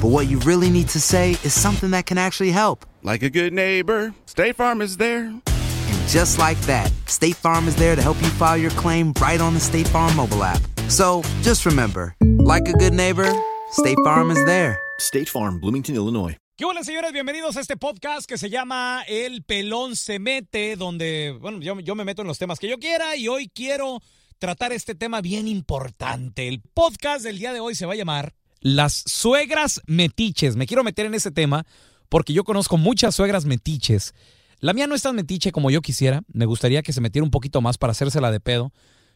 but what you really need to say is something that can actually help. Like a good neighbor, State Farm is there. And just like that, State Farm is there to help you file your claim right on the State Farm mobile app. So just remember, like a good neighbor, State Farm is there. State Farm, Bloomington, Illinois. ¿Qué hola, señores? Bienvenidos a este podcast que se llama El Pelón se mete, donde, bueno, yo, yo me meto en los temas que yo quiera y hoy quiero tratar este tema bien importante. El podcast del día de hoy se va a llamar Las suegras metiches. Me quiero meter en ese tema porque yo conozco muchas suegras metiches. La mía no es tan metiche como yo quisiera. Me gustaría que se metiera un poquito más para hacérsela de pedo.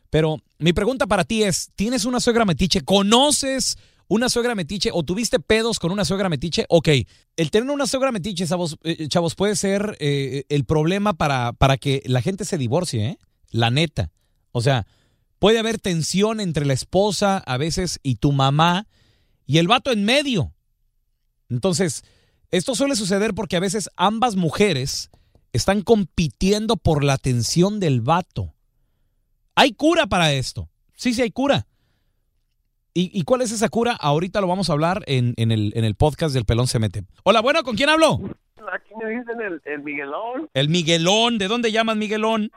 Pero mi pregunta para ti es, ¿tienes una suegra metiche? ¿Conoces una suegra metiche o tuviste pedos con una suegra metiche? Ok, el tener una suegra metiche, chavos, eh, chavos puede ser eh, el problema para, para que la gente se divorcie, ¿eh? La neta. O sea, puede haber tensión entre la esposa a veces y tu mamá y el vato en medio. Entonces, esto suele suceder porque a veces ambas mujeres están compitiendo por la atención del vato. Hay cura para esto. Sí, sí, hay cura. ¿Y, y cuál es esa cura? Ahorita lo vamos a hablar en, en el, en el podcast del Pelón se mete. Hola, bueno, ¿con quién hablo? Aquí me dicen el, el Miguelón. El Miguelón. ¿De dónde llamas Miguelón?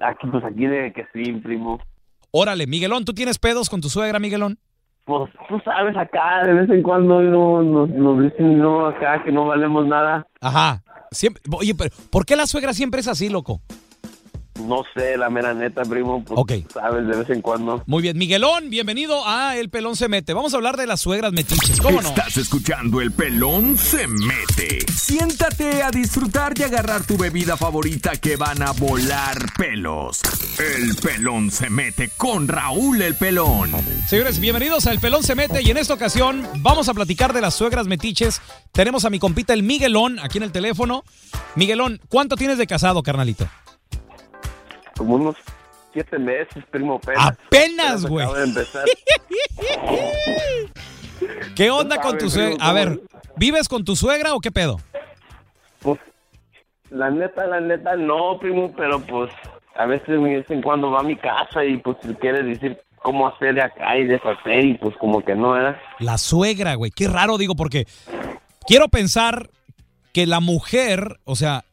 Aquí, pues aquí de que sí, primo. Órale, Miguelón, ¿tú tienes pedos con tu suegra, Miguelón? Pues tú sabes, acá de vez en cuando no, nos, nos dicen no acá que no valemos nada. Ajá. Siempre, oye, pero ¿por qué la suegra siempre es así, loco? No sé, la mera neta, primo. Pues, Ok. Sabes, de vez en cuando. Muy bien, Miguelón, bienvenido a El Pelón se mete. Vamos a hablar de las suegras metiches, ¿cómo no? Estás escuchando El Pelón se mete. Siéntate a disfrutar y agarrar tu bebida favorita que van a volar pelos. El Pelón se mete con Raúl el Pelón. Señores, bienvenidos a El Pelón se mete y en esta ocasión vamos a platicar de las suegras metiches. Tenemos a mi compita el Miguelón aquí en el teléfono. Miguelón, ¿cuánto tienes de casado, carnalito? Como unos siete meses, primo. Apenas, güey. De empezar. ¿Qué onda con tu suegra? A ver, ¿vives con tu suegra o qué pedo? Pues, la neta, la neta, no, primo, pero pues a veces de vez en cuando va a mi casa y pues quiere decir cómo hacer de acá y deshacer y pues como que no era. La suegra, güey. Qué raro, digo, porque quiero pensar que la mujer, o sea,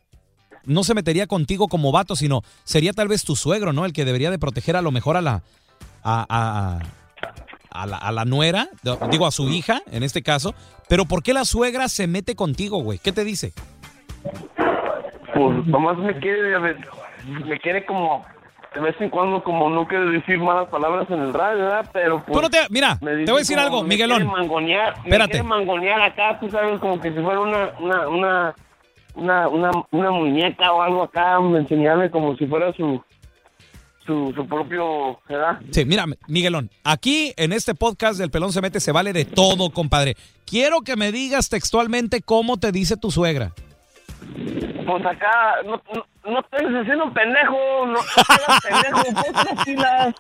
no se metería contigo como vato, sino sería tal vez tu suegro, ¿no? El que debería de proteger a lo mejor a la... A, a- a la, a la nuera, digo a su hija en este caso, pero ¿por qué la suegra se mete contigo, güey? ¿Qué te dice? Pues nomás me quiere, me quiere como, de vez en cuando como no quiere decir malas palabras en el radio, ¿verdad? Pero pues... Tú no te- mira, me te voy a decir algo, me Miguelón. quiere mangonear, me Espérate. quiere mangonear acá, tú sabes, como que si fuera una, una, una, una, una, una muñeca o algo acá, me enseñarme como si fuera su, su, su propio, ¿verdad? Sí, mira, Miguelón, aquí en este podcast del Pelón se mete se vale de todo, compadre. Quiero que me digas textualmente cómo te dice tu suegra. Pues acá, no, no, no estés haciendo pendejo, no seas pendejo, ponte.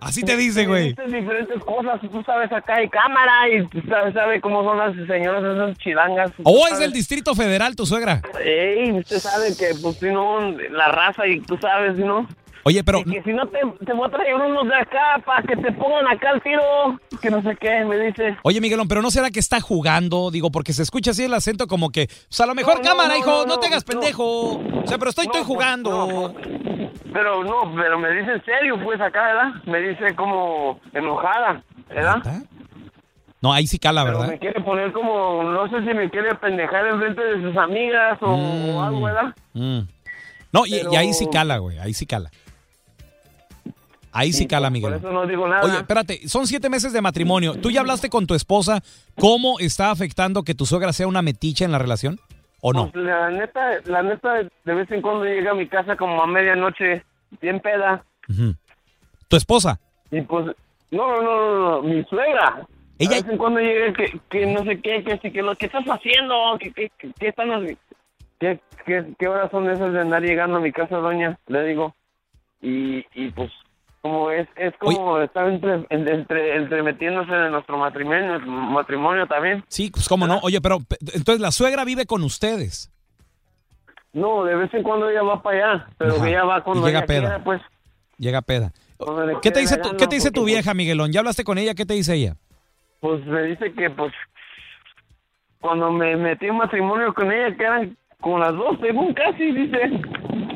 Así te dice, güey. Dices diferentes cosas, tú sabes, acá hay cámara y tú sabes, sabe cómo son las señoras esas chilangas. Oh, es del Distrito Federal, tu suegra. Ey, usted sabe que, pues, si no, la raza y tú sabes, ¿no? Oye, pero Y que si no te, te voy a traer unos de acá para que te pongan acá al tiro, que no sé qué, me dice. Oye, Miguelón, pero no será que está jugando, digo, porque se escucha así el acento como que, pues a lo mejor No, no, cámara, no, hijo, no, te hagas pendejo. O sea, pero estoy, estoy No, pues, jugando. Pero no, pero me dice en serio, pues acá, ¿verdad? Me dice como enojada, ¿verdad? No, ahí sí cala, Pero ¿verdad? me quiere poner como, no sé si me quiere pendejar en frente de sus amigas o, algo, ¿verdad? Mm. No, y, y ahí sí cala, güey, ahí sí cala. Ahí sí cala, Por Miguel. eso no digo nada. Oye, espérate, son siete meses de matrimonio. ¿Tú ya hablaste con tu esposa cómo está afectando que tu suegra sea una metiche en la relación? ¿O no? Pues, la neta, la neta, de vez en cuando llega a mi casa como a medianoche, bien peda. ¿Tu esposa? Y pues, no, no, no, no, no, mi suegra. Ella- A vez en cuando llega que, que no sé qué, que sí, que lo que estás haciendo, que, que, que, están ¿Qué, qué, ¿Qué horas son esas de andar llegando a mi casa, doña? Le digo. Y, y pues, como es, es como estar entre, entre, entre metiéndose en nuestro matrimonio, matrimonio también. Sí, pues cómo no. Oye, pero pe- entonces la suegra vive con ustedes. No, de vez en cuando ella va para allá, pero Ajá. ella va cuando llega ella peda. quiera, pues. Llega peda. cuando ¿Qué te dice tu, ¿qué te dice tu vieja, Miguelón? ¿Ya hablaste con ella? ¿Qué te dice ella? Pues me dice que, pues, cuando me metí en matrimonio con ella, que eran como las dos, según casi, dice.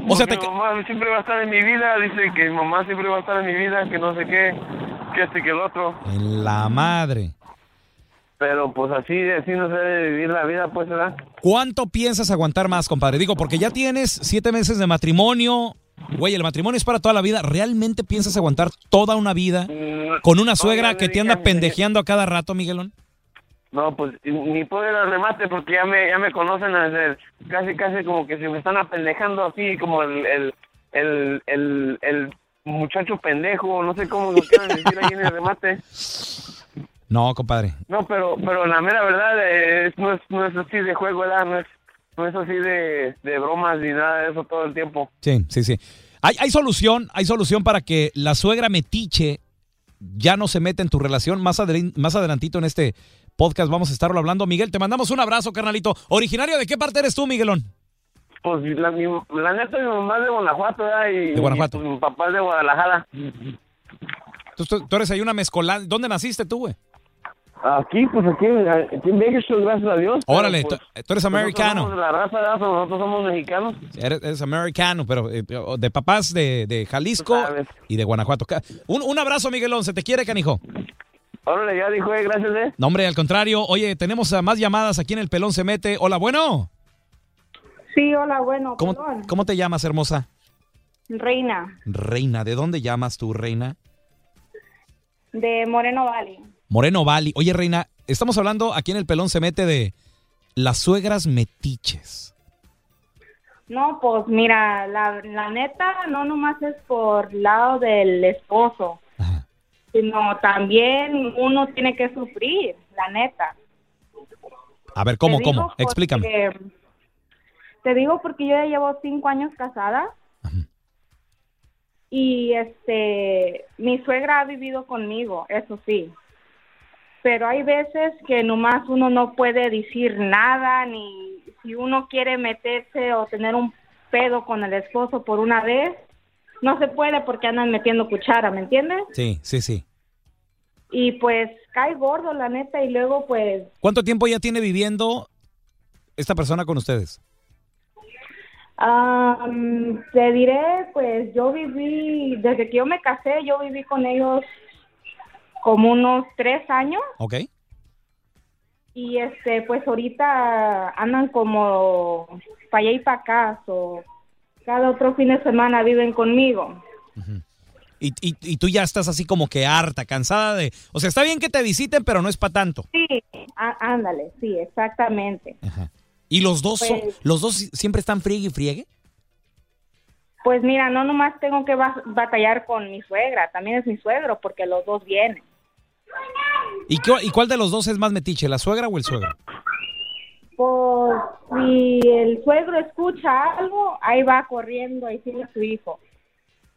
O sea, Porque te- mi mamá siempre va a estar en mi vida, dice que mi mamá siempre va a estar en mi vida, que no sé qué, que este que el otro. En la madre. Pero pues así, así no se debe vivir la vida, pues, ¿verdad? ¿Cuánto piensas aguantar más, compadre? Digo, porque ya tienes siete meses de matrimonio. Güey, el matrimonio es para toda la vida. ¿Realmente piensas aguantar toda una vida con una suegra que te anda pendejeando a cada rato, Miguelón? No, pues ni puedo ir al remate porque ya me, ya me conocen desde casi, casi como que se me están apendejando así, como el, el, el, el, el muchacho pendejo, no sé cómo lo quieran decir ahí en el remate. No, compadre. No, pero, pero la mera verdad es, no, es, no es así de juego, ¿verdad? No es, no es así de, de bromas ni nada de eso todo el tiempo. Sí, sí, sí. Hay, hay solución, hay solución para que la suegra metiche ya no se meta en tu relación. Más, adre- más adelantito en este podcast vamos a estarlo hablando. Miguel, te mandamos un abrazo, carnalito. ¿Originario de qué parte eres tú, Miguelón? Pues la, mi, la neta, mi mamá es de Guanajuato, ¿verdad? Y, De Guanajuato. y, pues, mi papá es de Guadalajara. Tú, eres ahí una mezcolada. ¿Dónde naciste tú, güey? Aquí, pues aquí, aquí en Bakersfield, gracias a Dios. Órale, pues, tú, eres americano. Nosotros somos de la raza, ¿verdad? nosotros somos mexicanos. Eres, eres americano, pero eh, de papás de, de Jalisco y de Guanajuato. Un, un abrazo, Miguelón. Se te quiere, canijo. Órale, ya dijo, eh, gracias, eh. No, hombre, al contrario. Oye, tenemos a más llamadas aquí en El Pelón Se Mete. Hola, bueno. Sí, hola, bueno, ¿Cómo. ¿Cómo te llamas, hermosa? Reina Reina. ¿De dónde llamas tú, Reina? de Moreno Valley. Moreno Valley. Oye, Reina, estamos hablando aquí en El Pelón Se Mete de las suegras metiches. No, pues mira, la, la neta no nomás es por lado del esposo, sino también uno tiene que sufrir, la neta. A ver, ¿cómo, cómo? Explícame. Te digo porque yo ya llevo cinco años casada. Y este, mi suegra ha vivido conmigo, eso sí. Pero hay veces que nomás uno no puede decir nada, ni si uno quiere meterse o tener un pedo con el esposo por una vez, no se puede porque andan metiendo cuchara, ¿me entiendes? Sí, sí, sí. Y pues cae gordo, la neta, y luego pues ¿Cuánto tiempo ya tiene viviendo esta persona con ustedes? Am, te diré, pues yo viví, desde que yo me casé, yo viví con ellos como unos tres años ¿Ok? y este, pues ahorita andan como para allá y para acá, o cada otro fin de semana viven conmigo. Y, y, y tú ya estás así como que harta, cansada de... O sea, está bien que te visiten, pero no es para tanto. Sí, á- ándale, sí, exactamente. ¿Y los dos, son- Pues- los dos siempre están friegue y friegue? Pues mira, no nomás tengo que ba- batallar con mi suegra, también es mi suegro, porque los dos vienen. ¿Y, cu- ¿Y cuál de los dos es más metiche, la suegra o el suegro? Pues si el suegro escucha algo, ahí va corriendo a decirle a su hijo.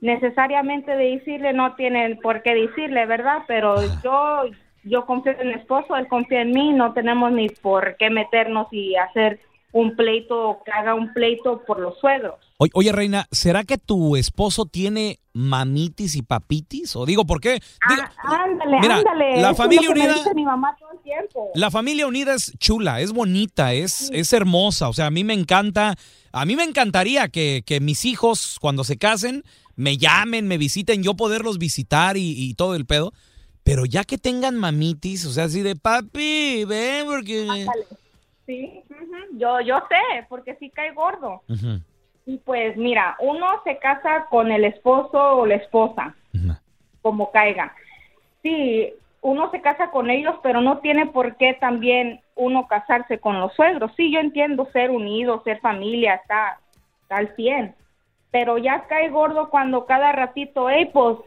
Necesariamente de decirle no tienen por qué decirle, ¿verdad? Pero yo yo confío en mi esposo, él confía en mí, no tenemos ni por qué meternos y hacer un pleito, que haga un pleito por los suegros. Oye, Reina, ¿será que tu esposo tiene mamitis y papitis? O digo, ¿por qué? Digo, Ah, ándale, Mira, ándale. la familia unida- dice mi mamá todo el tiempo. La familia unida es chula, es bonita, es, es hermosa. O sea, a mí me encanta, a mí me encantaría que, que mis hijos, cuando se casen, me llamen, me visiten, yo poderlos visitar y, y todo el pedo. Pero ya que tengan mamitis, o sea, así de papi, ven porque... Ándale. Sí, yo, yo sé, porque sí cae gordo. Y pues mira, uno se casa con el esposo o la esposa, como caiga. Sí, uno se casa con ellos, pero no tiene por qué también uno casarse con los suegros. Sí, yo entiendo ser unido, ser familia, está, está al 100. Pero ya cae gordo cuando cada ratito, hey, pues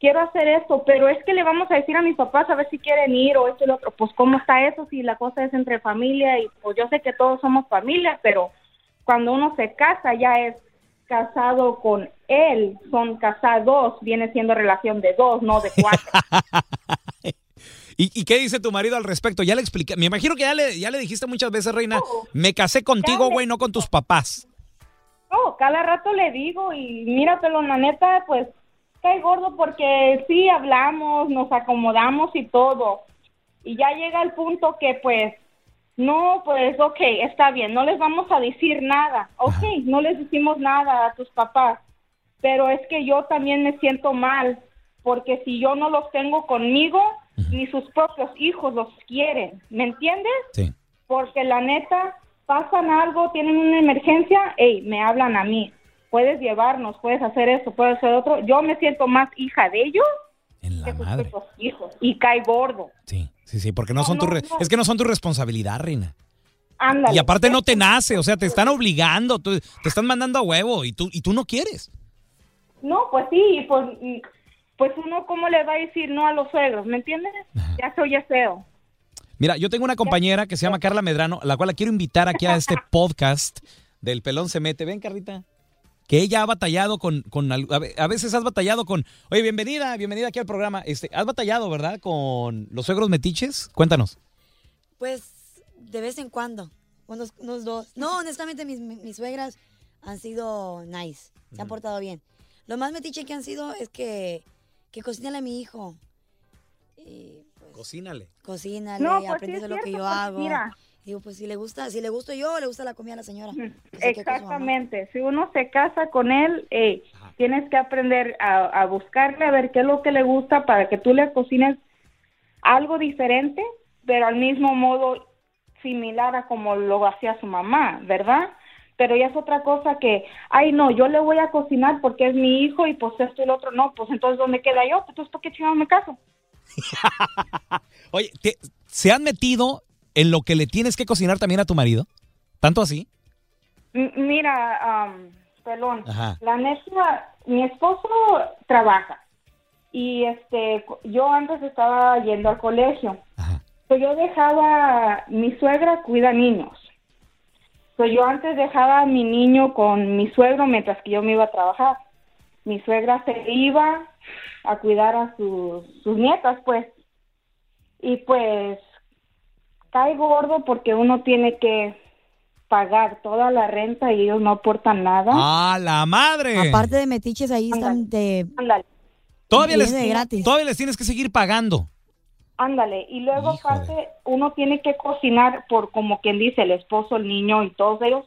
quiero hacer esto, pero es que le vamos a decir a mis papás a ver si quieren ir o esto y lo otro. Pues cómo está eso si la cosa es entre familia y pues yo sé que todos somos familia, pero cuando uno se casa ya es casado con él, son casados, viene siendo relación de dos, no de cuatro. ¿Y, y qué dice tu marido al respecto? Ya le expliqué, me imagino que ya le, ya le dijiste muchas veces, Reina, me casé contigo, güey, no con tus papás. No, cada rato le digo y míratelo, la neta, pues cae gordo porque sí hablamos, nos acomodamos y todo. Y ya llega el punto que pues, no, pues ok, está bien, no les vamos a decir nada. Ok, no les decimos nada a tus papás. Pero es que yo también me siento mal porque si yo no los tengo conmigo, ni sus propios hijos los quieren. ¿Me entiendes? Sí. porque la neta pasan algo, tienen una emergencia, hey, me hablan a mí. Puedes llevarnos, puedes hacer eso, puedes hacer otro. Yo me siento más hija de ellos que sus madre. propios hijos y cae gordo. Sí, sí, porque no, son tu re- es que no son tu responsabilidad, Reina. Ándale. Y aparte no te nace, o sea, te están obligando, tú- te están mandando a huevo y tú, y tú no quieres. No, pues sí, pues, mm, pues uno cómo le va a decir no a los suegros, ¿me entiendes? Ya soy feo. Mira, yo tengo una compañera que se llama Carla Medrano, la cual la quiero invitar aquí a este podcast del Pelón se mete. Ven, Carlita. Que ella ha batallado con, con a ve- a veces has batallado con, oye, bienvenida, bienvenida aquí al programa. Este, has batallado, ¿verdad? Con los suegros metiches. Cuéntanos. Pues de vez en cuando, unos, unos dos. No, honestamente mis, mis suegras han sido nice, se han portado bien. Lo más metiche que han sido es que, que cocínale a mi hijo. Y Cocínale. cocínale, No, pues aprende lo que yo hago. mira. Digo, pues si le gusta, si le gusto yo, le gusta la comida a la señora. Pues, su mamá. Exactamente. Si uno se casa con él, eh, tienes que aprender a, a buscarle a ver qué es lo que le gusta para que tú le cocines algo diferente, pero al mismo modo similar a como lo hacía su mamá, ¿verdad? Pero ya es otra cosa que, ay, no, yo le voy a cocinar porque es mi hijo y pues esto y lo otro, no, pues entonces ¿dónde queda yo? Pues entonces, ¿por qué chingado me caso? Oye, ¿te- ¿se han metido en lo que le tienes que cocinar también a tu marido? ¿Tanto así? M- Mira, am, pelón, Ajá. la neta, mi esposo trabaja y este, yo antes estaba yendo al colegio. Pues yo dejaba, mi suegra cuida niños. Pues yo antes dejaba a mi niño con mi suegro mientras que yo me iba a trabajar. Mi suegra se iba a cuidar a sus, sus nietas, pues. Y pues cae gordo porque uno tiene que pagar toda la renta y ellos no aportan nada. ¡A la madre! Aparte de metiches, ahí están de... Todavía les, de gratis. todavía les tienes que seguir pagando. Ándale, y luego aparte uno tiene que cocinar por como quien dice el esposo, el niño y todos ellos,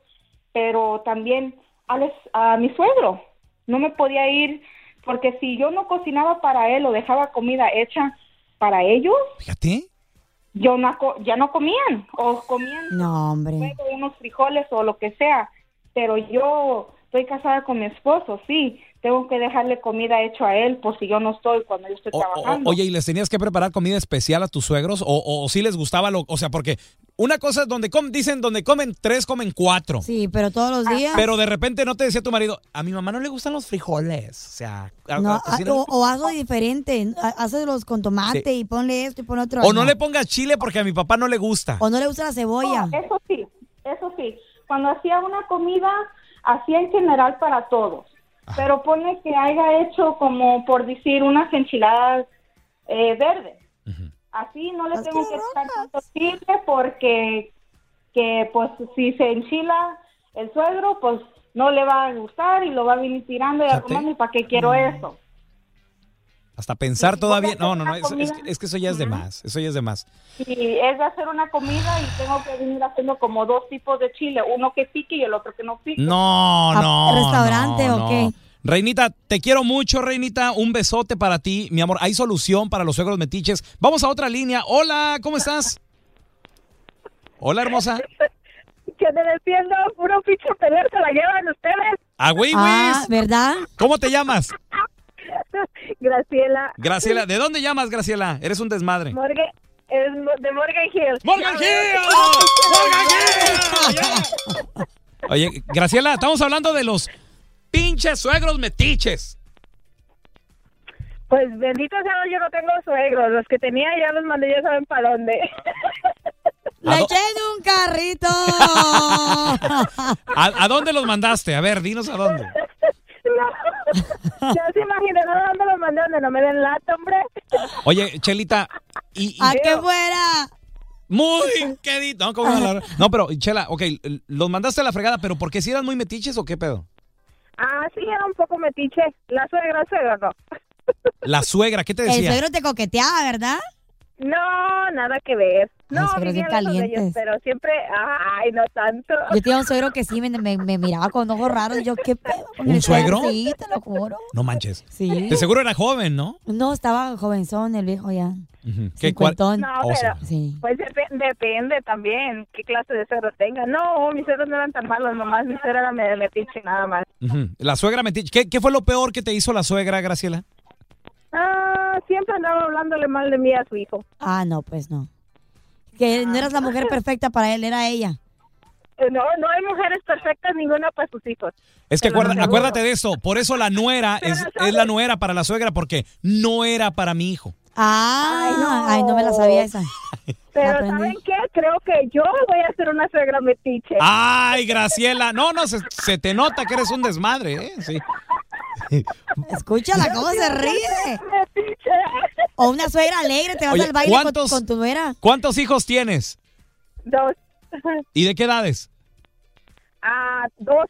pero también a, les- a mi suegro. No me podía ir porque si yo no cocinaba para él o dejaba comida hecha para ellos, Fíjate. yo no ya no comían o comían No, hombre. unos frijoles o lo que sea, pero yo estoy casada con mi esposo, sí, tengo que dejarle comida hecha a él por si yo no estoy cuando yo estoy O- o- trabajando. oye, ¿y les tenías que preparar comida especial a tus suegros? ¿O, o, si les gustaba lo...? O sea, porque una cosa es donde comen, dicen donde comen tres, comen cuatro. Sí, pero todos los días... Pero de repente no te decía tu marido, a mi mamá no le gustan los frijoles. O sea, No, a- ah, o, o hazlo diferente, ha- hazlos con tomate Sí. y ponle esto y ponle otro. o no le pongas chile porque a mi papá no le gusta. O no le gusta la cebolla. No, eso sí, eso sí. cuando hacía una comida, hacía en general para todos. Pero pone que haya hecho como por decir unas enchiladas eh, verdes. Así no le tengo que echar tanto chile porque que pues si se enchila el suegro, pues no le va a gustar y lo va a venir tirando y a comer, ¿y para qué quiero eso? Hasta pensar todavía. No, no, no. Es, es- es que eso ya es de más. Eso ya es de más. Y es de hacer una comida y tengo que venir haciendo como dos tipos de chile, uno que pique y el otro que no pique. No, no. ¿Restaurante no, o no. qué? Reinita, te quiero mucho, Reinita. Un besote para ti, mi amor. Hay solución para los suegros metiches. Vamos a otra línea. Hola, ¿cómo estás? Hola, hermosa. Que me defiendo, puro pinche pelea se la llevan ustedes. Ah, güey, Ah, güey. ¿verdad? ¿Cómo te llamas? Graciela. Graciela. ¿De dónde llamas, Graciela? Eres un desmadre. Morgan, es de Morgan Hill. ¡Morgan Hill! Oye, Graciela, estamos hablando de los pinches suegros metiches. Pues bendito sea, yo no tengo suegros. Los que tenía ya los mandé, ya saben para dónde. ¡Le eché de un carrito! ¿A, a dónde los mandaste? A ver, dinos a dónde. ya se imaginan a dónde los mandé, donde no me den lata, hombre. Oye, Chelita, y, y- ¡A que fuera! muy quedito. No. No, pero Chela, ok, los mandaste a la fregada, pero ¿por qué si eran muy metiches o qué pedo? Ah, sí, era un poco metiche. La suegra, suegra, no. La suegra, ¿qué te El decía? suegro te coqueteaba, ¿verdad? No, nada que ver. No, suegros bien de ellos, calientes. pero siempre, ay, no tanto. Yo tenía un suegro que sí me, me- me miraba con ojos raros. y Yo, ¿qué pedo? ¿Un suegro? Sí, te lo juro. No manches. Sí. De seguro era joven, ¿no? No, estaba jovenzón el viejo ya. Ujú. ¿Qué, cuál? Cincuentón. No, O sea, pero Sí. pues depe- depende también qué clase de suegros tenga. No, mis suegros no eran tan malos, nomás mi suegra era metiche nada más. ujú. La suegra metiche. ¿Qué, ¿Qué fue lo peor que te hizo la suegra, Graciela? Ah, siempre andaba hablándole mal de mí a su hijo. Ah, no, pues no. Que no eras la mujer perfecta para él, era ella. Eh, No, no hay mujeres perfectas ninguna para sus hijos. Es que acuerda- acuérdate de esto. Por eso la nuera es, es la nuera para la suegra, porque no era para mi hijo. Ah, ay, no, me la sabía esa. Pero. ¿saben qué? Creo que yo voy a ser una suegra metiche. Ay, Graciela. No, no, se, se te nota que eres un desmadre, ¿eh? Sí. Escúchala cómo se ríe. O una suegra alegre, te vas Oye, al baile con, ¿cuántos- con tu nuera. ¿Cuántos hijos tienes? Dos. ¿Y de qué edades? Ah, 12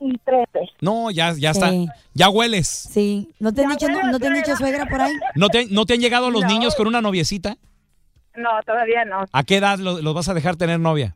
y 13. No, ya, ya está. Sí. Ya hueles. Sí. ¿No te han dicho, no, no te han dicho suegra por ahí? ¿No te, ¿No te han llegado los No. niños con una noviecita? No, todavía no. ¿A qué edad lo- los vas a dejar tener novia?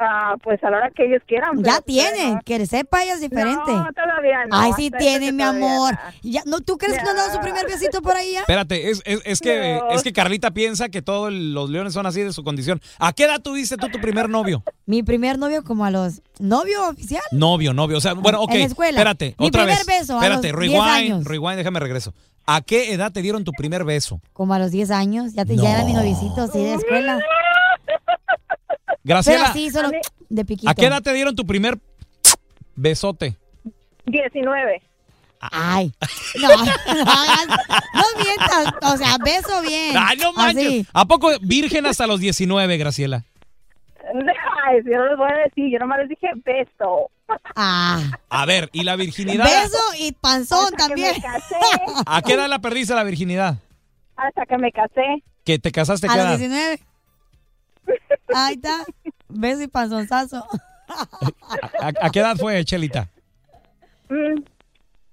Ah, pues a la hora que ellos quieran. Ya pero- tienen, que sepa ella es diferente. No, todavía no. Ay, sí tienen, que mi amor. no. Ya, ¿no, ¿Tú crees que no han dado su primer besito por ahí ya? Espérate, es, es, es que, No. es que Carlita piensa que todos los leones son así de su condición. ¿A qué edad tuviste tú tu primer novio? Mi primer novio como a los... ¿Novio oficial? Novio, novio. O sea, bueno, ok. En la escuela. Espérate, Mi otra primer vez. beso a espérate, los 10 rewind, años. rewind, déjame regreso. ¿A qué edad te dieron tu primer beso? Como a los 10 años. Ya, te, ya era mi noviecito, sí, de escuela. Graciela, Pero sí, solo de piquito. ¿a qué edad te dieron tu primer besote? 19. Ay, no, no, no mientas, o sea, beso bien. Ay, no manches. Así. ¿A poco virgen hasta los 19, Graciela? Ay, yo no les voy a decir, yo nomás les dije beso. Ah, A ver, ¿y la virginidad? beso y panzón Hasta que también. me casé, ¿A qué edad la perdiste la virginidad? hasta que me casé. ¿Que te casaste a los edad? 19. Ahí está, beso y panzonzazo. ¿A, a- a qué edad fue, Chelita? Mm.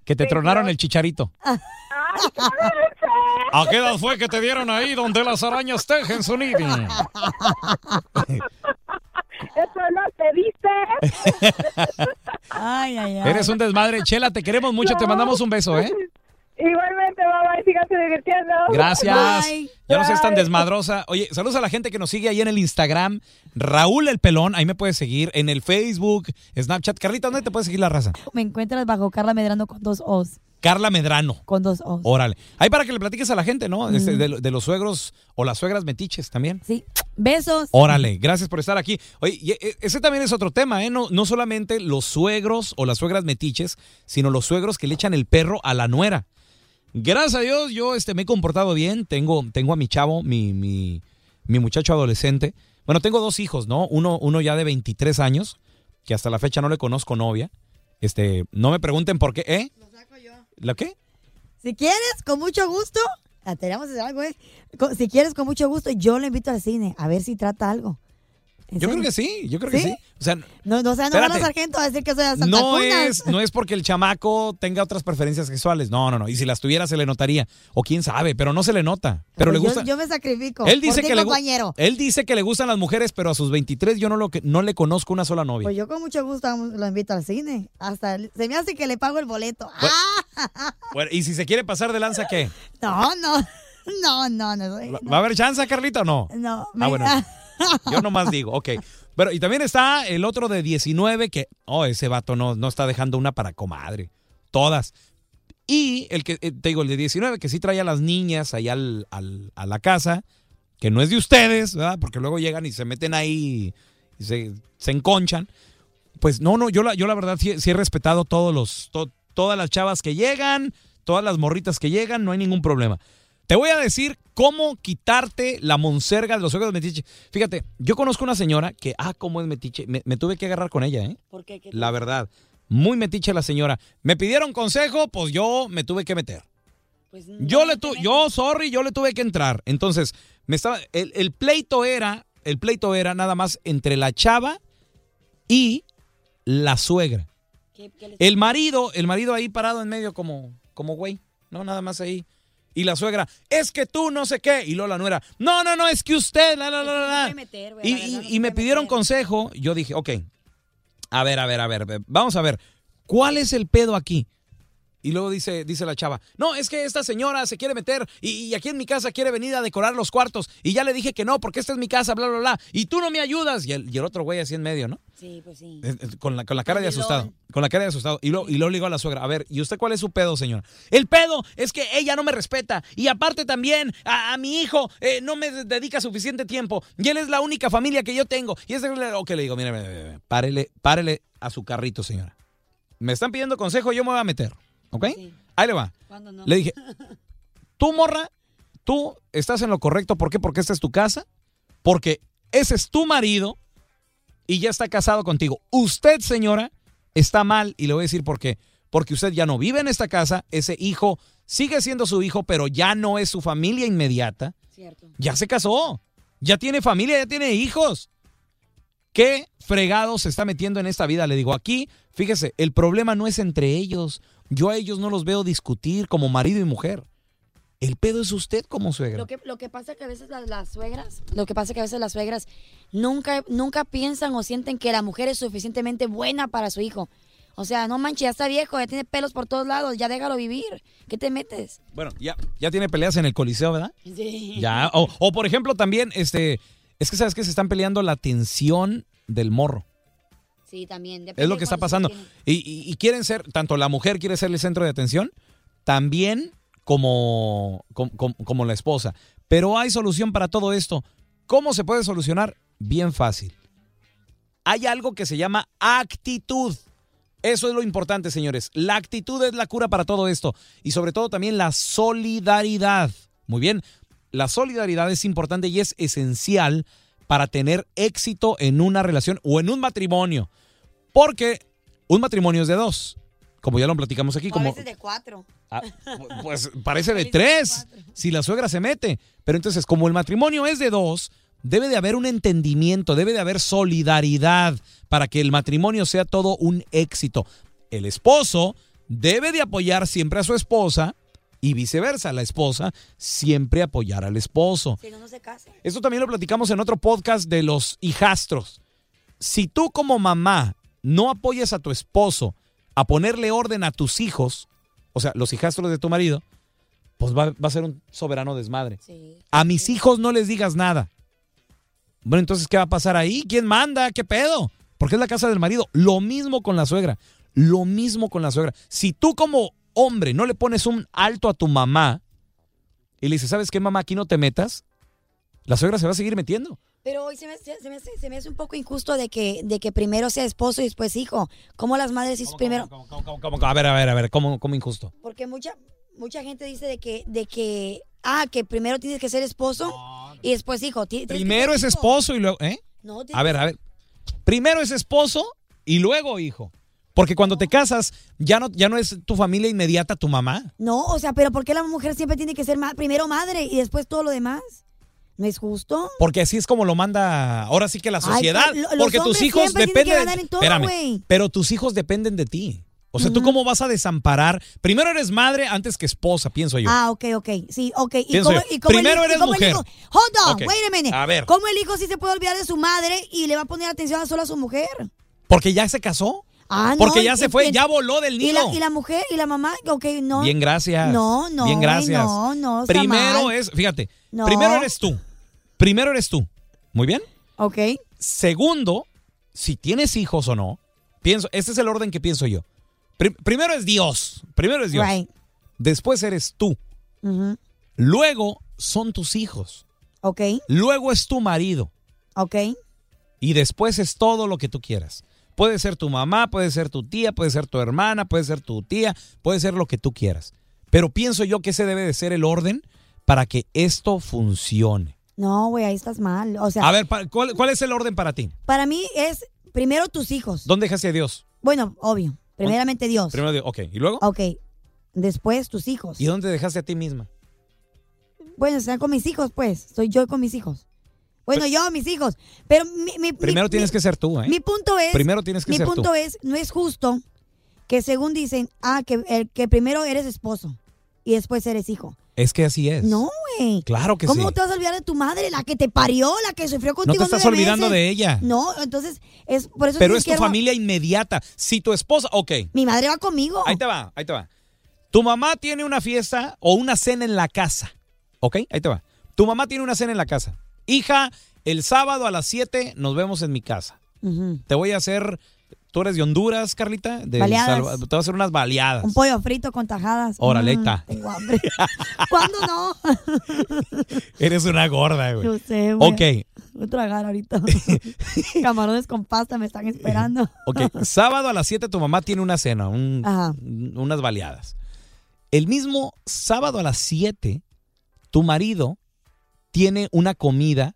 Que te Sí, tronaron no. el chicharito. ¿A qué edad fue que te dieron ahí donde las arañas tejen su nido? Eso no te dice. Ay, ay, ay. Eres un desmadre. Chela, te queremos mucho. Te mandamos un beso, ¿eh? Igualmente, mamá, síganse divirtiendo. Gracias. Bye. Ya no seas tan Bye. desmadrosa. Oye, saludos a la gente que nos sigue ahí en el Instagram. Raúl el Pelón, ahí me puedes seguir. En el Facebook, Snapchat. Carlita, ¿dónde te puede seguir la raza? Me encuentras bajo Carla Medrano con dos O's. Carla Medrano. Con dos O's. Órale. Ahí para que le platiques a la gente, ¿no? Este, de, de los suegros o las suegras metiches también. Sí. Besos. Órale, gracias por estar aquí. Oye, y e- ese también es otro tema, ¿eh? No, no solamente los suegros o las suegras metiches, sino los suegros que le echan el perro a la nuera. Gracias a Dios, yo este, me he comportado bien. Tengo, tengo a mi chavo, mi, mi, mi muchacho adolescente. Bueno, tengo dos hijos, ¿no? Uno, uno ya de 23 años que hasta la fecha no le conozco novia. Este, no me pregunten por qué, ¿eh? ¿La qué? Si quieres, con mucho gusto, la tenemos algo, ¿eh? Si quieres, con mucho gusto, yo lo invito al cine a ver si trata algo. ¿En Yo creo que sí, yo creo que ¿Sí? sí. O sea, No, no, o sea, no van a sargento a decir que soy a Santa no es, no es porque el chamaco tenga otras preferencias sexuales. No, no, no. Y si las tuviera se le notaría. O quién sabe, pero no se le nota. Pero le Yo- gusta. Yo, me sacrifico. Él dice que le. Él dice que le gustan las mujeres, pero a sus 23 yo no lo no le conozco una sola novia. Pues yo con mucho gusto lo invito al cine. Hasta se me hace que le pago el boleto. Bueno. ¡Ah! Bueno, y si se quiere pasar de lanza, ¿qué? No, no, no, no, no. no. ¿Va a haber chance, Carlita, o no? No, Ah, bueno. Yo nomás digo, ok. Pero, y también está el otro de 19 que, oh, ese vato no, no está dejando una para comadre. Todas. Y el que, eh, te digo, el de 19 que sí trae a las niñas allá al- a la casa, que no es de ustedes, ¿verdad? Porque luego llegan y se meten ahí y se, se enconchan. Pues no, no, yo la, yo la verdad sí, sí he respetado todos los, to- todas las chavas que llegan, todas las morritas que llegan, no hay ningún problema. Te voy a decir cómo quitarte la monserga de los ojos de metiche. Fíjate, yo conozco una señora que, ah, cómo es metiche. Me, me tuve que agarrar con ella, ¿eh? ¿Por qué? ¿Qué La verdad. Muy metiche la señora. Me pidieron consejo, pues yo me tuve que meter. Pues Yo le tuve, yo, sorry, yo le tuve que entrar. Entonces, me estaba, el, el pleito era, el pleito era nada más entre la chava y la suegra. El marido, el marido ahí parado en medio como, como güey, no, nada más ahí. Y la suegra, es que tú no sé qué. Y luego la nuera, no, no, no, es que usted, la, la, la, la, la". Y, y- y me pidieron consejo. Yo dije, ok, a ver, a ver, a ver, vamos a ver, ¿cuál es el pedo aquí? Y luego dice, dice la chava, no, es que esta señora se quiere meter y, y aquí en mi casa quiere venir a decorar los cuartos. Y ya le dije que no, porque esta es mi casa, bla, bla, bla. Y tú no me ayudas. Y el, y el otro güey así en medio, ¿no? Sí, pues sí. Eh, eh, Con la, con la cara de asustado. Con la cara de asustado. Y luego, y luego le digo a la suegra, a ver, ¿y usted cuál es su pedo, señora? El pedo es que ella no me respeta. Y aparte también, a, a mi hijo eh, no me de- dedica suficiente tiempo. Y él es la única familia que yo tengo. Y es ok, le digo, mire, mire, mire, mire, párele, párele a su carrito, señora. Me están pidiendo consejo, yo me voy a meter. ¿Ok? Ahí le va. Le dije, tú, morra, tú estás en lo correcto. ¿Por qué? Porque esta es tu casa. Porque ese es tu marido y ya está casado contigo. Usted, señora, está mal y le voy a decir por qué. Porque usted ya no vive en esta casa, ese hijo sigue siendo su hijo, pero ya no es su familia inmediata. Cierto. Ya se casó, ya tiene familia, ya tiene hijos. ¿Qué fregado se está metiendo en esta vida? Le digo, aquí, fíjese, el problema no es entre ellos. Yo a ellos no los veo discutir como marido y mujer. El pedo es usted como suegra. Lo que, lo que pasa que a veces las, las suegras, lo que pasa que a veces las suegras nunca, nunca piensan o sienten que la mujer es suficientemente buena para su hijo. O sea, no manches, ya está viejo, ya tiene pelos por todos lados, ya déjalo vivir. ¿Qué te metes? Bueno, ya, ya tiene peleas en el coliseo, ¿verdad? Sí. Ya, o, o, por ejemplo también, este, es que sabes que se están peleando la atención del morro. Sí, también. Es lo que está pasando. Y, y- y quieren ser, tanto la mujer quiere ser el centro de atención, también como, com- com- como, la esposa. Pero hay solución para todo esto. ¿Cómo se puede solucionar? Bien fácil. Hay algo que se llama actitud. Eso es lo importante, señores. La actitud es la cura para todo esto. Y sobre todo también la solidaridad. Muy bien. La solidaridad es importante y es esencial para tener éxito en una relación o en un matrimonio. Porque un matrimonio es de dos. Como ya lo platicamos aquí. O a Como, veces de cuatro. Ah, pues parece de tres si la suegra se mete. Pero entonces, como el matrimonio es de dos, debe de haber un entendimiento, debe de haber solidaridad para que el matrimonio sea todo un éxito. El esposo debe de apoyar siempre a su esposa y viceversa, la esposa siempre apoyar al esposo. Si no, no se casen. Esto también lo platicamos en otro podcast de los hijastros. Si tú como mamá no apoyas a tu esposo a ponerle orden a tus hijos, o sea, los hijastros de tu marido, pues va, va a ser un soberano desmadre. A mis hijos no les digas nada. Bueno, entonces, ¿qué va a pasar ahí? ¿Quién manda? ¿Qué pedo? Porque es la casa del marido. Lo mismo con la suegra. Lo mismo con la suegra. Si tú como hombre no le pones un alto a tu mamá y le dices, ¿sabes qué, mamá? Aquí no te metas. La suegra se va a seguir metiendo. Pero hoy se me, se, se me hace, se me hace un poco injusto de que, de que primero sea esposo y después hijo. Como las madres dicen primero. ¿Cómo? A ver, a ver, a ver, ¿cómo, cómo injusto? Porque mucha, mucha gente dice de que, de que, ah, que primero tienes que ser esposo y después hijo. Primero es hijo. esposo y luego, ¿eh? No, A ver, a ver. Primero es esposo y luego hijo. Porque cuando te casas, ya no, ya no es tu familia inmediata tu mamá. No, o sea, pero ¿por qué la mujer siempre tiene que ser ma- primero madre y después todo lo demás? ¿No es justo? Porque así es como lo manda ahora sí que la Ay, sociedad. lo- porque tus hijos dependen. todo, Espérame, pero tus hijos dependen de ti. O sea, ¿tú cómo vas a desamparar? Primero eres madre antes que esposa, pienso yo. Ah, ok, ok. Sí, ok. ¿Y cómo, y cómo el Primero hijo- y eres cómo el mujer. hijo- Hold on, wait a minute. A ver. ¿Cómo el hijo sí se puede olvidar de su madre y le va a poner atención a solo a su mujer? Porque ya se casó. Ah, no. Porque ya se fue, ya voló del ¿Y la, nido. y la mujer y la mamá? Ok, no. Bien, gracias. No, no. Bien, gracias. No, no. Primero mal. es, fíjate, No. primero eres tú. Primero eres tú. Muy bien. Ok. Segundo, si tienes hijos o no, pienso, este es el orden que pienso yo. Pri- primero es Dios. Primero es Dios. Right. Después eres tú. Ujú. Luego son tus hijos. Ok, Luego es tu marido. ok. Y después es todo lo que tú quieras. Puede ser tu mamá, puede ser tu tía, puede ser tu hermana, puede ser tu tía, puede ser lo que tú quieras. Pero pienso yo que ese debe de ser el orden para que esto funcione. No, güey, ahí estás mal. O sea, A ver, pa- ¿cuál, cuál es el orden para ti? para mí es primero tus hijos. ¿Dónde dejaste a Dios? Bueno, obvio. Primeramente Dios. Primero Dios. Ok, ¿y luego? Ok. Después tus hijos. ¿Y dónde dejaste a ti misma? Bueno, están con mis hijos, pues. Soy yo con mis hijos. Bueno, yo, mis hijos. Pero mi, mi- Primero mi- tienes mi- que ser tú, ¿eh? Mi punto es. Primero tienes que mi ser punto tú. es, no es justo que según dicen, ah, que, el, que primero eres esposo y después eres hijo. Es que así es. No, güey. Claro que ¿Cómo sí. te vas a olvidar de tu madre, la que te parió, la que sufrió No contigo te estás olvidando meses? de ella. No, entonces es por eso Pero es tu quiero- familia inmediata. Si tu esposa, ok. Mi madre va conmigo. Ahí te va, ahí te va. Tu mamá tiene una fiesta o una cena en la casa. ¿Ok? Ahí te va. Tu mamá tiene una cena en la casa. Hija, el sábado a las 7 nos vemos en mi casa. Te voy a hacer. ¿Tú eres de Honduras, Carlita? De Baleadas. Te voy a hacer unas baleadas. Un pollo frito con tajadas. Órale, Mm. Tengo hambre. ¿Cuándo no? Eres una gorda, güey. Yo sé, güey. Ok, Voy a tragar ahorita. Camarones con pasta me están esperando. ok. Sábado a las 7 tu mamá tiene una cena, un- unas baleadas. El mismo sábado a las 7, tu marido tiene una comida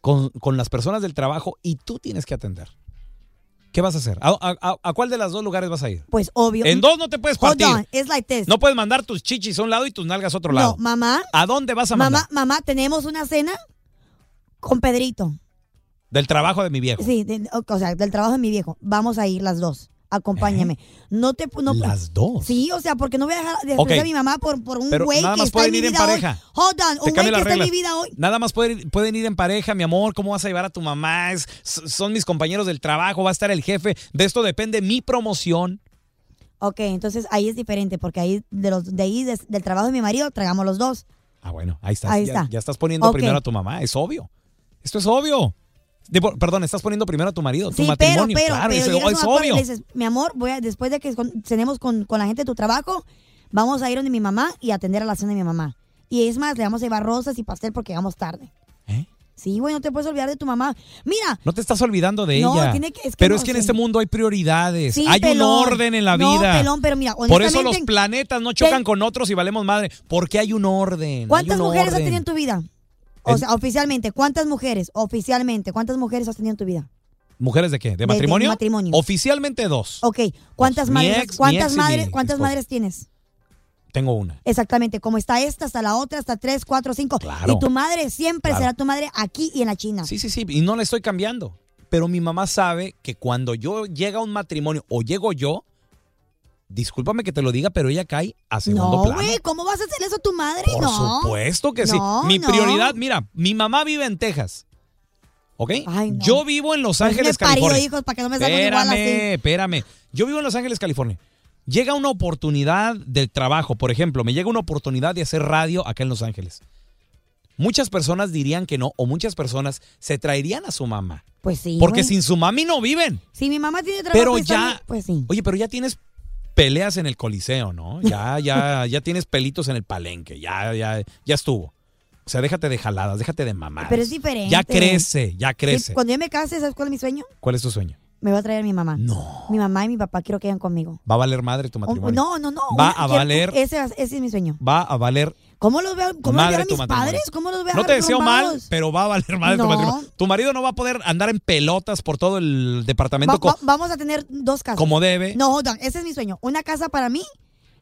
con, con las personas del trabajo y tú tienes que atender. ¿Qué vas a hacer? ¿A, a- a- a cuál de los dos lugares vas a ir? Pues obvio. En dos no te puedes Hold partir. on, it's like this. No puedes mandar tus chichis a un lado y tus nalgas a otro No, lado. mamá. ¿A dónde vas a mandar? Mamá, mamá, tenemos una cena con Pedrito. Del trabajo de mi viejo. Sí, de- o sea, del trabajo de mi viejo. Vamos a ir las dos. Acompáñame. No te no. Las dos. Sí, o sea, porque no voy a dejar de Ok. a mi mamá por, por un güey que más está en mi ir en vida hoy. pareja. Hold on, Te un güey que está en mi vida hoy. Nada más pueden, pueden ir en pareja, mi amor. ¿Cómo vas a llevar a tu mamá? Es- son mis compañeros del trabajo, va a estar el jefe. De esto depende mi promoción. Ok, entonces ahí es diferente, porque ahí de los de ahí des- del trabajo de mi marido tragamos los dos. Ah, bueno, ahí estás. Ahí ya, está. ya estás poniendo primero a tu mamá. Es obvio. Esto es obvio. Digo, perdón, estás poniendo primero a tu marido, tu Sí, pero, matrimonio. pero, claro, pero eso es obvio. dices, mi amor, voy a, después de que con- cenemos con, con la gente de tu trabajo, vamos a ir donde mi mamá y atender a la cena de mi mamá. Y es más, le vamos a llevar rosas y pastel porque vamos tarde. ¿Eh? Sí, güey, no te puedes olvidar de tu mamá. Mira, No te estás olvidando de No, ella. tiene que- es que pero no es que en este mundo hay prioridades. Sí, hay pelón. un orden en la No, vida. pelón, pero mira, Por eso los planetas no chocan con otros y valemos madre. Porque hay un orden. ¿cuántas un mujeres has orden. tenido en tu vida? O sea, oficialmente, ¿cuántas mujeres? Oficialmente, ¿cuántas mujeres has tenido en tu vida? ¿Mujeres de qué? ¿De, de matrimonio? matrimonio. Oficialmente dos. Ok, ¿cuántas Dos. Mi madres, ex- mi cuántas ex y madres, cuántas esposa. madres tienes? Tengo una. Exactamente, como está esta, hasta la otra, hasta tres, cuatro, cinco. Claro. Y tu madre siempre Claro. será tu madre aquí y en la China. Sí, sí, sí. Y no le estoy cambiando. Pero mi mamá sabe que cuando yo llega a un matrimonio o llego yo, discúlpame que te lo diga, pero ella cae a segundo No, plano. güey, ¿cómo vas a hacer eso a tu madre? Por no. supuesto que sí. No, Mi prioridad, mira, mi mamá vive en Texas. ¿Ok? no. Yo vivo en Los Pues me Ángeles, he parido California. hijos para que no me salgan igual espérame, así. espérame. Yo vivo en Los Ángeles, California. Llega una oportunidad del trabajo, por ejemplo, me llega una oportunidad de hacer radio acá en Los Ángeles. Muchas personas dirían que no, o muchas personas se traerían a su mamá. Pues sí. porque sin su mami no viven. Si mi mamá tiene trabajo, Pero ya, pues sí. oye, pero ya tienes peleas en el coliseo, ¿no? Ya, ya, ya tienes pelitos en el palenque, ya, ya, ya estuvo. O sea, déjate de jaladas, déjate de mamadas. Pero es diferente. Ya crece, ya Sí, crece. cuando yo me case, ¿sabes cuál es mi sueño? ¿Cuál es tu sueño? Me voy a traer a mi mamá. No. Mi mamá y mi papá quiero que vayan conmigo. Va a valer madre tu Oh, matrimonio. No, no, no. Va a valer, Ese, ese es mi sueño. va a valer ¿Cómo los veo? ¿Cómo Madre los veo a mis padres? ¿Cómo los veo No te deseo mal, pero va a valer madre No. tu matrimonio. Tu marido no va a poder andar en pelotas por todo el departamento Va- vamos a tener dos casas. como debe. No, hold on, ese es mi sueño. Una casa para mí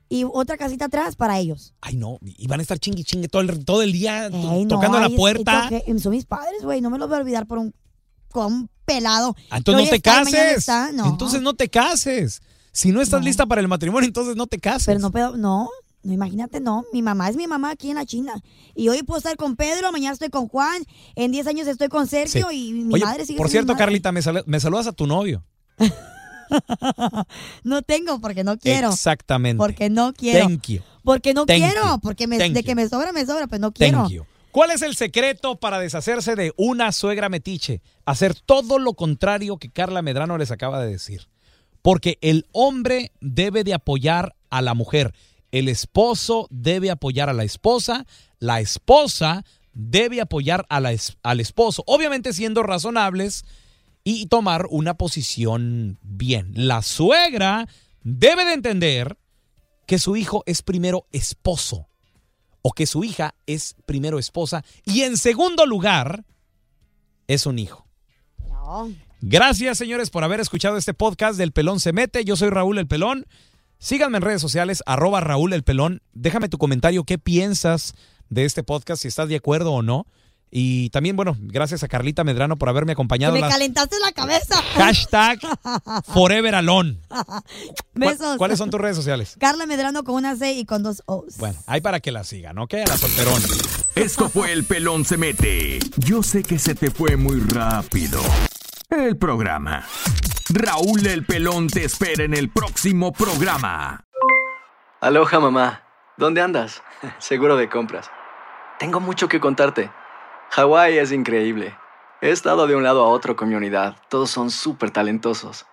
y otra casita atrás para ellos. Ay, no. Y van a estar chingue chingue todo el, todo el día Ey, no, tocando ay, la es- puerta. es que Son mis padres, güey. No me los voy a olvidar por un, con un pelado. Ah, Entonces no te está cases. está. No. Entonces no te cases. Si no estás lista para el matrimonio, entonces no te cases. Pero no, pero no, no, imagínate, no. Mi mamá es mi mamá aquí en la China. Y hoy puedo estar con Pedro, mañana estoy con Juan, en 10 años estoy con Sergio Sí. y mi Oye, madre sigue por siendo cierto, mi madre. Carlita, me, sal- me saludas a tu novio. No tengo porque no quiero. Exactamente. Porque no quiero. Thank you. Porque no Thank quiero. you. Porque me- de que me sobra, me sobra, pero no quiero. Thank you. ¿Cuál es el secreto para deshacerse de una suegra metiche? Hacer todo lo contrario que Carla Medrano les acaba de decir. Porque el hombre debe de apoyar a la mujer, el esposo debe apoyar a la esposa, la esposa debe apoyar a la es- al esposo, obviamente siendo razonables y tomar una posición bien. La suegra debe de entender que su hijo es primero esposo o que su hija es primero esposa y en segundo lugar es un hijo. Gracias, señores, por haber escuchado este podcast del Pelón se mete. Yo soy Raúl el Pelón. Síganme en redes sociales, arroba Raúl el Pelón. Déjame tu comentario, qué piensas de este podcast, si estás de acuerdo o no. Y también, bueno, gracias a Carlita Medrano por haberme acompañado. me Las- calentaste la cabeza. Hashtag Forever Alone. Besos. ¿Cuáles son tus redes sociales? Carla Medrano con una C y con dos O's. Bueno, ahí para que la sigan, ¿ok? A la solterona. Esto fue El Pelón se mete. Yo sé que se te fue muy rápido. El programa. Raúl el Pelón te espera en el próximo programa. Aloha, mamá. ¿Dónde andas? Seguro de compras. Tengo mucho que contarte. Hawái es increíble. He estado de un lado a otro con mi unidad. Todos son súper talentosos.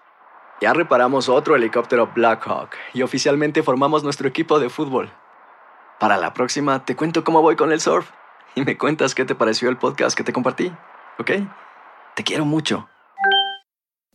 Ya reparamos otro helicóptero Blackhawk y oficialmente formamos nuestro equipo de fútbol. Para la próxima te cuento cómo voy con el surf y me cuentas qué te pareció el podcast que te compartí, ¿ok? Te quiero mucho.